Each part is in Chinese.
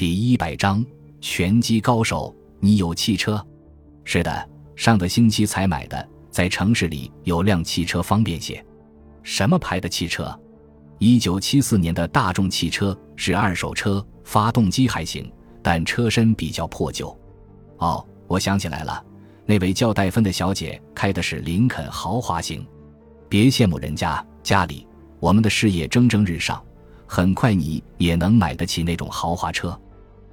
第一百章拳击高手，你有汽车？是的，上个星期才买的，在城市里有辆汽车方便些。什么牌的汽车？一九七四年的大众汽车，是二手车，发动机还行，但车身比较破旧。哦，我想起来了，那位叫戴芬的小姐开的是林肯豪华型。别羡慕人家家里，我们的事业蒸蒸日上，很快你也能买得起那种豪华车。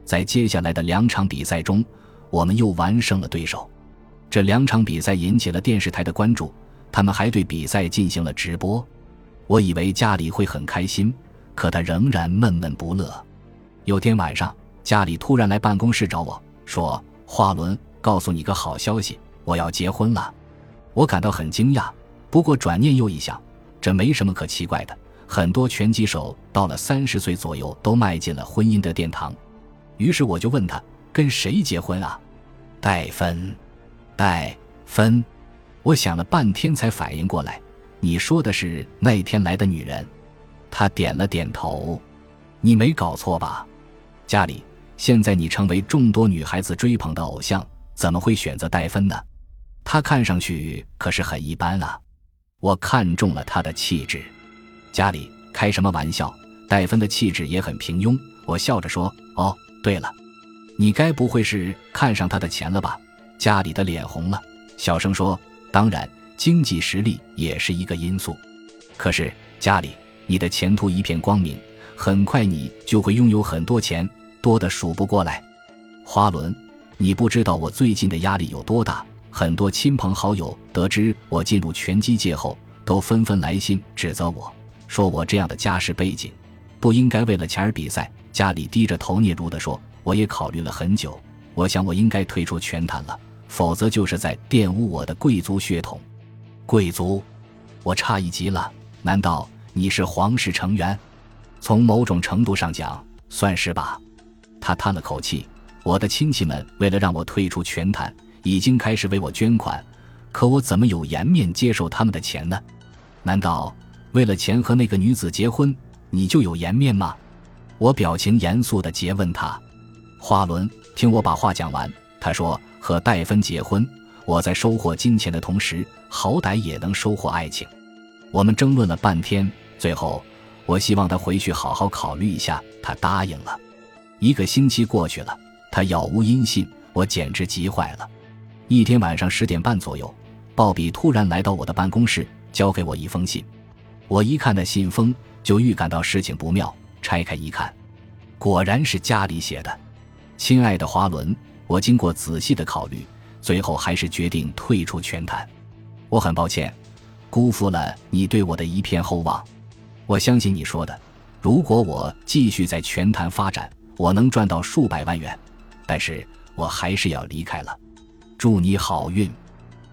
在接下来的两场比赛中，我们又完胜了对手。这两场比赛引起了电视台的关注，他们还对比赛进行了直播。我以为家里会很开心，可他仍然闷闷不乐。有天晚上，家里突然来办公室找我说：“华伦，告诉你个好消息，我要结婚了。”我感到很惊讶，不过转念又一想，这没什么可奇怪的。很多拳击手到了三十岁左右都迈进了婚姻的殿堂。于是我就问他跟谁结婚啊？戴芬，戴芬。我想了半天才反应过来，你说的是那天来的女人。他点了点头。你没搞错吧？家里，现在你成为众多女孩子追捧的偶像，怎么会选择戴芬呢？她看上去可是很一般啊。我看中了她的气质。家里，开什么玩笑？戴芬的气质也很平庸。我笑着说：“哦。”对了，你该不会是看上他的钱了吧？家里的脸红了，小声说：“当然，经济实力也是一个因素。可是家里，你的前途一片光明，很快你就会拥有很多钱，多的数不过来。”花轮，你不知道我最近的压力有多大。很多亲朋好友得知我进入拳击界后，都纷纷来信指责我，说我这样的家世背景，不应该为了钱而比赛。家里低着头嗫嚅地说：“我也考虑了很久，我想我应该退出拳坛了，否则就是在玷污我的贵族血统。贵族，我诧异极了。难道你是皇室成员？从某种程度上讲，算是吧。”他叹了口气：“我的亲戚们为了让我退出拳坛，已经开始为我捐款，可我怎么有颜面接受他们的钱呢？难道为了钱和那个女子结婚，你就有颜面吗？”我表情严肃地诘问他：“花轮，听我把话讲完。”他说：“和戴芬结婚，我在收获金钱的同时，好歹也能收获爱情。”我们争论了半天，最后我希望他回去好好考虑一下。他答应了。一个星期过去了，他杳无音信，我简直急坏了。一天晚上十点半左右，鲍比突然来到我的办公室，交给我一封信。我一看那信封，就预感到事情不妙。拆开一看，果然是家里写的。亲爱的华伦，我经过仔细的考虑，最后还是决定退出拳坛。我很抱歉，辜负了你对我的一片厚望。我相信你说的，如果我继续在拳坛发展，我能赚到数百万元。但是我还是要离开了。祝你好运。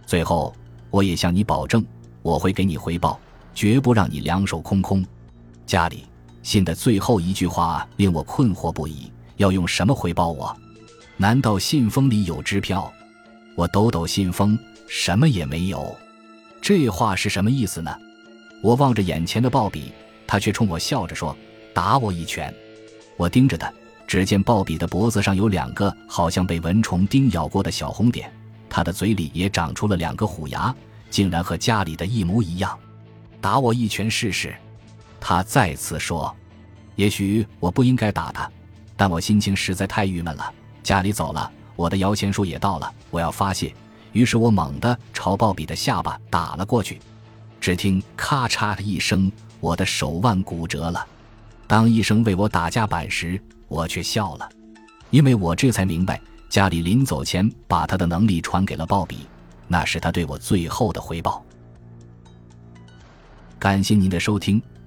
最后，我也向你保证，我会给你回报，绝不让你两手空空。家里。信的最后一句话令我困惑不已，要用什么回报我？难道信封里有支票？我抖抖信封，什么也没有。这话是什么意思呢？我望着眼前的鲍比，他却冲我笑着说：“打我一拳。”我盯着他，只见鲍比的脖子上有两个好像被蚊虫叮咬过的小红点，他的嘴里也长出了两个虎牙，竟然和家里的一模一样。打我一拳试试。他再次说：“也许我不应该打他，但我心情实在太郁闷了。家里走了，我的摇钱树也到了，我要发泄。于是我猛地朝鲍比的下巴打了过去。只听咔嚓的一声，我的手腕骨折了。当医生为我打夹板时，我却笑了，因为我这才明白，家里临走前把他的能力传给了鲍比，那是他对我最后的回报。感谢您的收听。